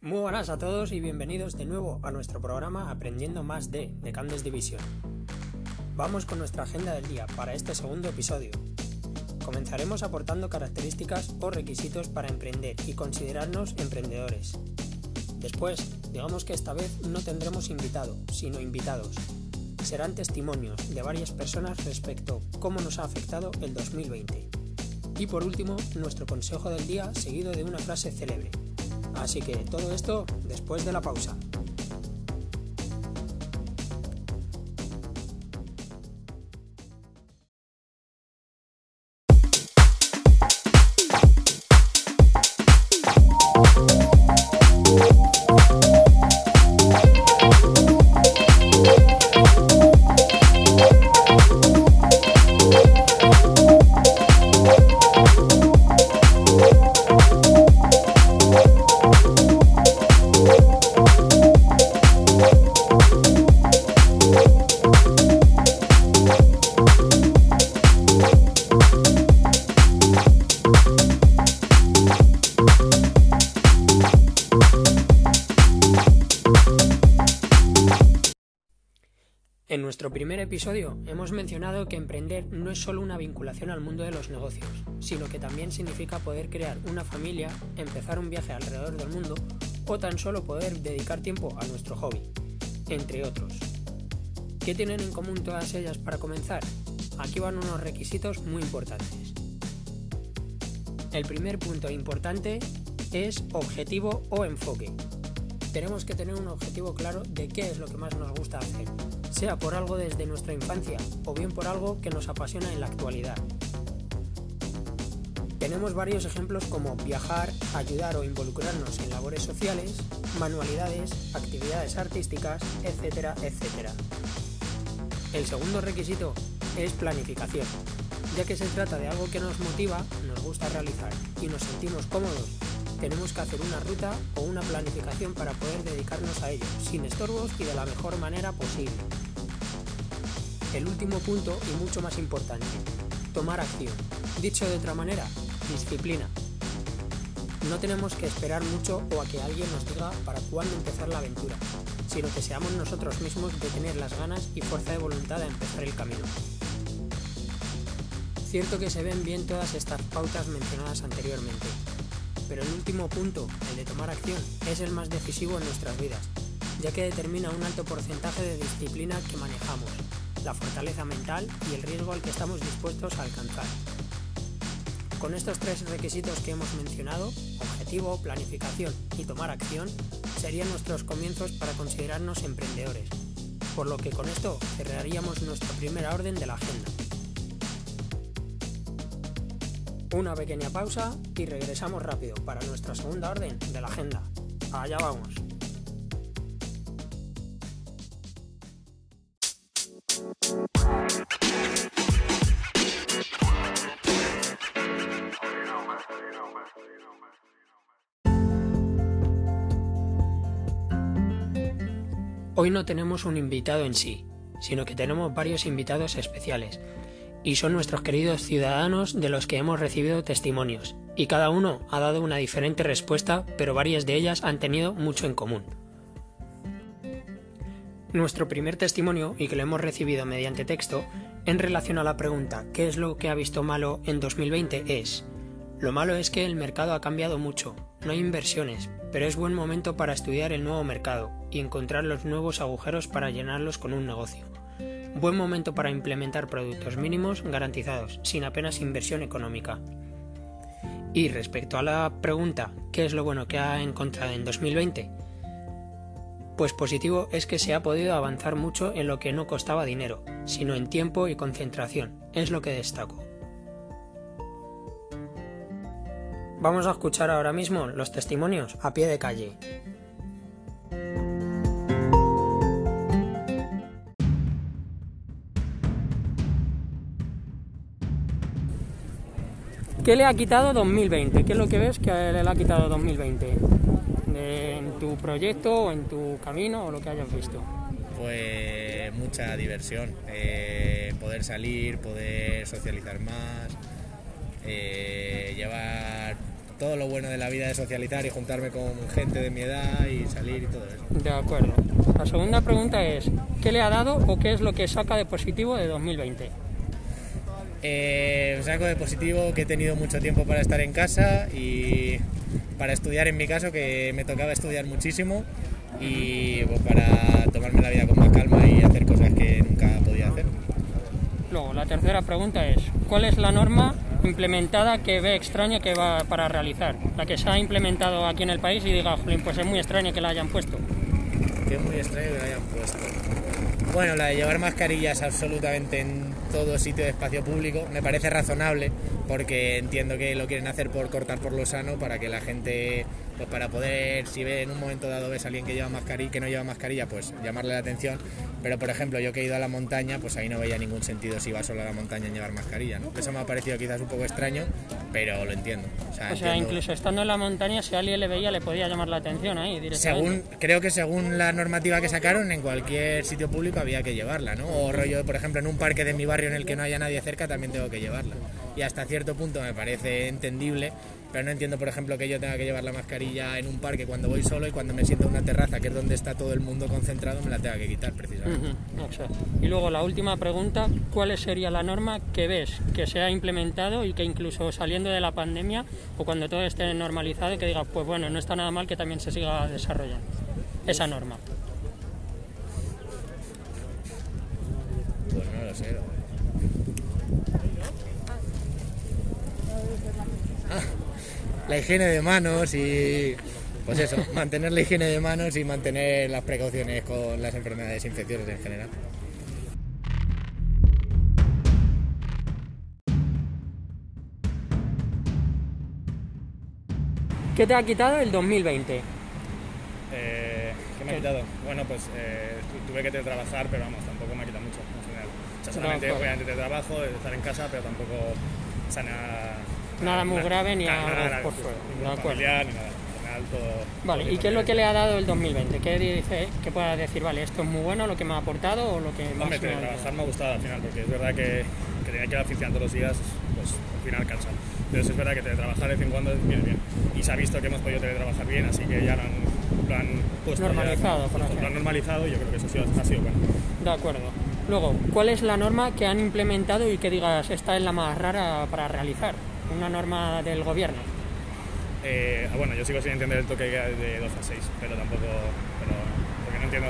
Muy buenas a todos y bienvenidos de nuevo a nuestro programa Aprendiendo Más de, de Candes División. Vamos con nuestra agenda del día para este segundo episodio. Comenzaremos aportando características o requisitos para emprender y considerarnos emprendedores. Después, digamos que esta vez no tendremos invitado, sino invitados. Serán testimonios de varias personas respecto cómo nos ha afectado el 2020. Y por último, nuestro consejo del día seguido de una frase célebre. Así que todo esto después de la pausa. En nuestro primer episodio hemos mencionado que emprender no es solo una vinculación al mundo de los negocios, sino que también significa poder crear una familia, empezar un viaje alrededor del mundo o tan solo poder dedicar tiempo a nuestro hobby, entre otros. ¿Qué tienen en común todas ellas para comenzar? Aquí van unos requisitos muy importantes. El primer punto importante es objetivo o enfoque. Tenemos que tener un objetivo claro de qué es lo que más nos gusta hacer, sea por algo desde nuestra infancia o bien por algo que nos apasiona en la actualidad. Tenemos varios ejemplos como viajar, ayudar o involucrarnos en labores sociales, manualidades, actividades artísticas, etcétera, etcétera. El segundo requisito es planificación, ya que se trata de algo que nos motiva, nos gusta realizar y nos sentimos cómodos tenemos que hacer una ruta o una planificación para poder dedicarnos a ello, sin estorbos y de la mejor manera posible. El último punto y mucho más importante, tomar acción. Dicho de otra manera, disciplina. No tenemos que esperar mucho o a que alguien nos diga para cuándo empezar la aventura, sino que seamos nosotros mismos de tener las ganas y fuerza de voluntad de empezar el camino. Cierto que se ven bien todas estas pautas mencionadas anteriormente, pero el último punto, el de tomar acción, es el más decisivo en nuestras vidas, ya que determina un alto porcentaje de disciplina que manejamos, la fortaleza mental y el riesgo al que estamos dispuestos a alcanzar. Con estos tres requisitos que hemos mencionado, objetivo, planificación y tomar acción, serían nuestros comienzos para considerarnos emprendedores, por lo que con esto cerraríamos nuestra primera orden de la agenda. Una pequeña pausa y regresamos rápido para nuestra segunda orden de la agenda. Allá vamos. Hoy no tenemos un invitado en sí, sino que tenemos varios invitados especiales y son nuestros queridos ciudadanos de los que hemos recibido testimonios, y cada uno ha dado una diferente respuesta, pero varias de ellas han tenido mucho en común. Nuestro primer testimonio, y que lo hemos recibido mediante texto, en relación a la pregunta ¿qué es lo que ha visto malo en 2020? es Lo malo es que el mercado ha cambiado mucho, no hay inversiones, pero es buen momento para estudiar el nuevo mercado y encontrar los nuevos agujeros para llenarlos con un negocio. Buen momento para implementar productos mínimos garantizados, sin apenas inversión económica. Y respecto a la pregunta, ¿qué es lo bueno que ha encontrado en 2020? Pues positivo es que se ha podido avanzar mucho en lo que no costaba dinero, sino en tiempo y concentración, es lo que destaco. Vamos a escuchar ahora mismo los testimonios a pie de calle. ¿Qué le ha quitado 2020? ¿Qué es lo que ves que le ha quitado 2020? ¿En tu proyecto o en tu camino o lo que hayas visto? Pues mucha diversión, eh, poder salir, poder socializar más, eh, llevar todo lo bueno de la vida de socializar y juntarme con gente de mi edad y salir y todo eso. De acuerdo. La segunda pregunta es, ¿qué le ha dado o qué es lo que saca de positivo de 2020? Eh, saco de positivo que he tenido mucho tiempo para estar en casa y para estudiar en mi caso, que me tocaba estudiar muchísimo y pues, para tomarme la vida con más calma y hacer cosas que nunca podía hacer. Luego, la tercera pregunta es, ¿cuál es la norma implementada que ve extraña que va para realizar? La que se ha implementado aquí en el país y diga, "Jolín, pues es muy extraña que la hayan puesto. Que es muy extraño que la hayan puesto. Bueno, la de llevar mascarillas absolutamente en todo sitio de espacio público me parece razonable porque entiendo que lo quieren hacer por cortar por lo sano para que la gente pues para poder si ve en un momento dado ves a alguien que lleva mascarilla que no lleva mascarilla pues llamarle la atención. Pero por ejemplo yo que he ido a la montaña pues ahí no veía ningún sentido si iba solo a la montaña en llevar mascarilla ¿no? eso me ha parecido quizás un poco extraño pero lo entiendo. O sea, O sea, entiendo- incluso estando en la montaña, si alguien le veía, le podía llamar la atención ahí directamente. según creo que según la normativa que sacaron en cualquier sitio público había que llevarla no o rollo por ejemplo en un parque de mi barrio en el que no haya nadie cerca también tengo que llevarla. Y hasta cierto punto me parece entendible pero no entiendo por ejemplo que yo tenga que llevar la mascarilla en un parque cuando voy solo y cuando me siento en una terraza que es donde está todo el mundo concentrado me la tenga que quitar precisamente exacto. Y luego la última pregunta, ¿cuál sería la norma que ves que se ha implementado y que incluso saliendo de la pandemia o cuando todo esté normalizado que digas, pues bueno, no está nada mal que también se siga desarrollando esa norma? pues no lo sé la higiene de manos y pues eso, mantener la higiene de manos y mantener las precauciones con las enfermedades infecciosas en general. ¿Qué te ha quitado el 2020? Eh, ¿Qué me ha quitado? Bueno, pues eh, tu- tuve que teletrabajar, pero vamos, tampoco me ha quitado mucho en general. O sea, solamente obviamente teletrabajo, estar en casa, pero tampoco sea, nada, muy grave ni nada, nada, por fuera. acuerdo. familiar ni nada. Todo, Vale, todo ¿y qué es lo que le ha dado el 2020? ¿Qué dice que pueda decir, vale, esto es muy bueno, lo que me ha aportado o lo que más Hombre, me ha teletrabajar me ha gustado al final, porque es verdad que, que tenía que ir a la oficina todos los días, pues al final cansa. Pero sí es verdad que teletrabajar de vez en cuando viene bien. Y se ha visto que hemos podido teletrabajar bien, así que ya lo han, lo han puesto. ya- Normalizado, por así Lo han normalizado y yo creo que eso ha sido, ha sido bueno. De acuerdo. Luego, ¿cuál es la norma que han implementado y que digas esta es la más rara para realizar? Una norma del gobierno. Eh, bueno, yo sigo sin entender el toque de 12 a 6, pero tampoco. Pero, porque no entiendo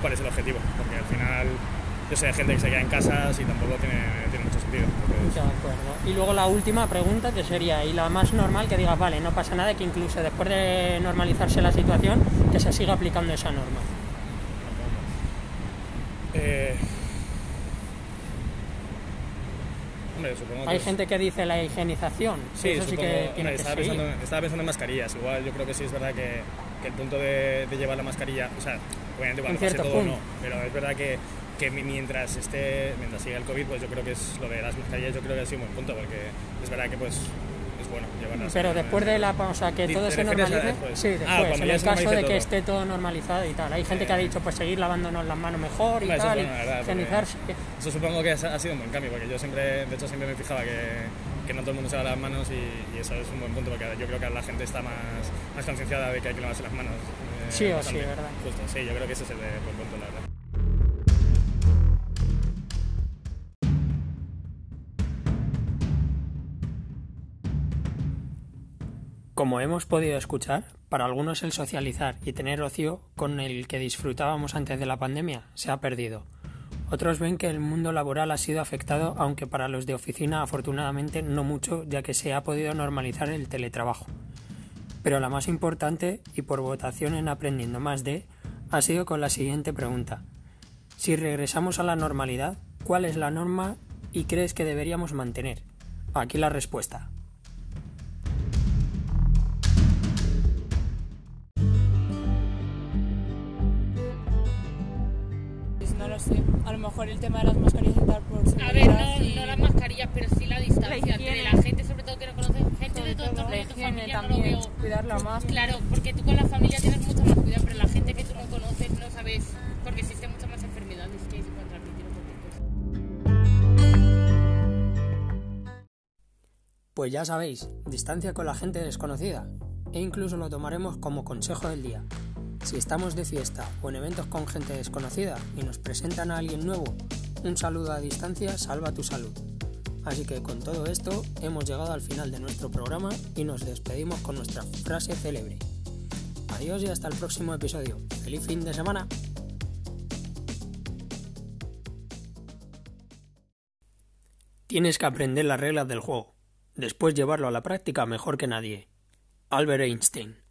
cuál es el objetivo. Porque al final yo sé de gente que se queda en casas y tampoco tiene, tiene mucho sentido. Entonces, De acuerdo. Y luego la última pregunta que sería, y la más normal, que digas, vale, no pasa nada, que incluso después de normalizarse la situación, que se siga aplicando esa norma. eh, hombre, supongo que. Hay es- gente que dice la higienización. Sí, eso sí supongo, que hombre, tiene que estaba, seguir. pensando, estaba pensando en mascarillas. Igual yo creo que sí es verdad que, que el punto de, de llevar la mascarilla, o sea, obviamente cuando pase todo punto. no, pero es verdad que, que mi- mientras esté, mientras siga el COVID, pues yo creo que es lo de las mascarillas, yo creo que ha sido un buen punto, porque es verdad que pues es bueno llevarlas. Pero después de la o sea, que todo ¿te se normalice, después? sí, Ah, después, en el caso de que esté todo normalizado y tal. Hay gente que ha dicho, pues seguir lavándonos las manos mejor y eso tal, bueno, y higienizarse. Eso supongo que ha ha sido un buen cambio, porque yo siempre, de hecho, siempre me fijaba que, que no todo el mundo se lava las manos y, y eso es un buen punto, porque yo creo que la gente está más, más concienciada de que hay que lavarse las manos. eh, Sí o bastante. sí, ¿verdad? Justo, sí, yo creo que ese es el de- buen punto, la verdad. Como hemos podido escuchar, para algunos el socializar y tener ocio con el que disfrutábamos antes de la pandemia se ha perdido. Otros ven que el mundo laboral ha sido afectado, aunque para los de oficina afortunadamente no mucho, ya que se ha podido normalizar el teletrabajo. Pero la más importante, y por votación en Aprendiendo Más de, ha sido con la siguiente pregunta. Si regresamos a la normalidad, ¿cuál es la norma y crees que deberíamos mantener? Aquí la respuesta. Sé. A lo mejor el tema de las mascarillas y tal por A ver, no, y- no las mascarillas, pero sí la distancia La entre higiene. la gente, sobre todo que no conoces, gente de todo todo, de tu familia, no lo también, veo. cuidarla más. Claro, porque tú con la familia tienes mucho más cuidado, pero la gente que tú no conoces no sabes, porque existen muchas más enfermedades que se pueden transmitir. Pues ya sabéis, distancia con la gente desconocida e incluso lo tomaremos como consejo del día. Si estamos de fiesta o en eventos con gente desconocida y nos presentan a alguien nuevo, un saludo a distancia salva tu salud. Así que con todo esto hemos llegado al final de nuestro programa y nos despedimos con nuestra frase célebre. Adiós y hasta el próximo episodio. ¡Feliz fin de semana! Tienes que aprender las reglas del juego, después llevarlo a la práctica mejor que nadie. Albert Einstein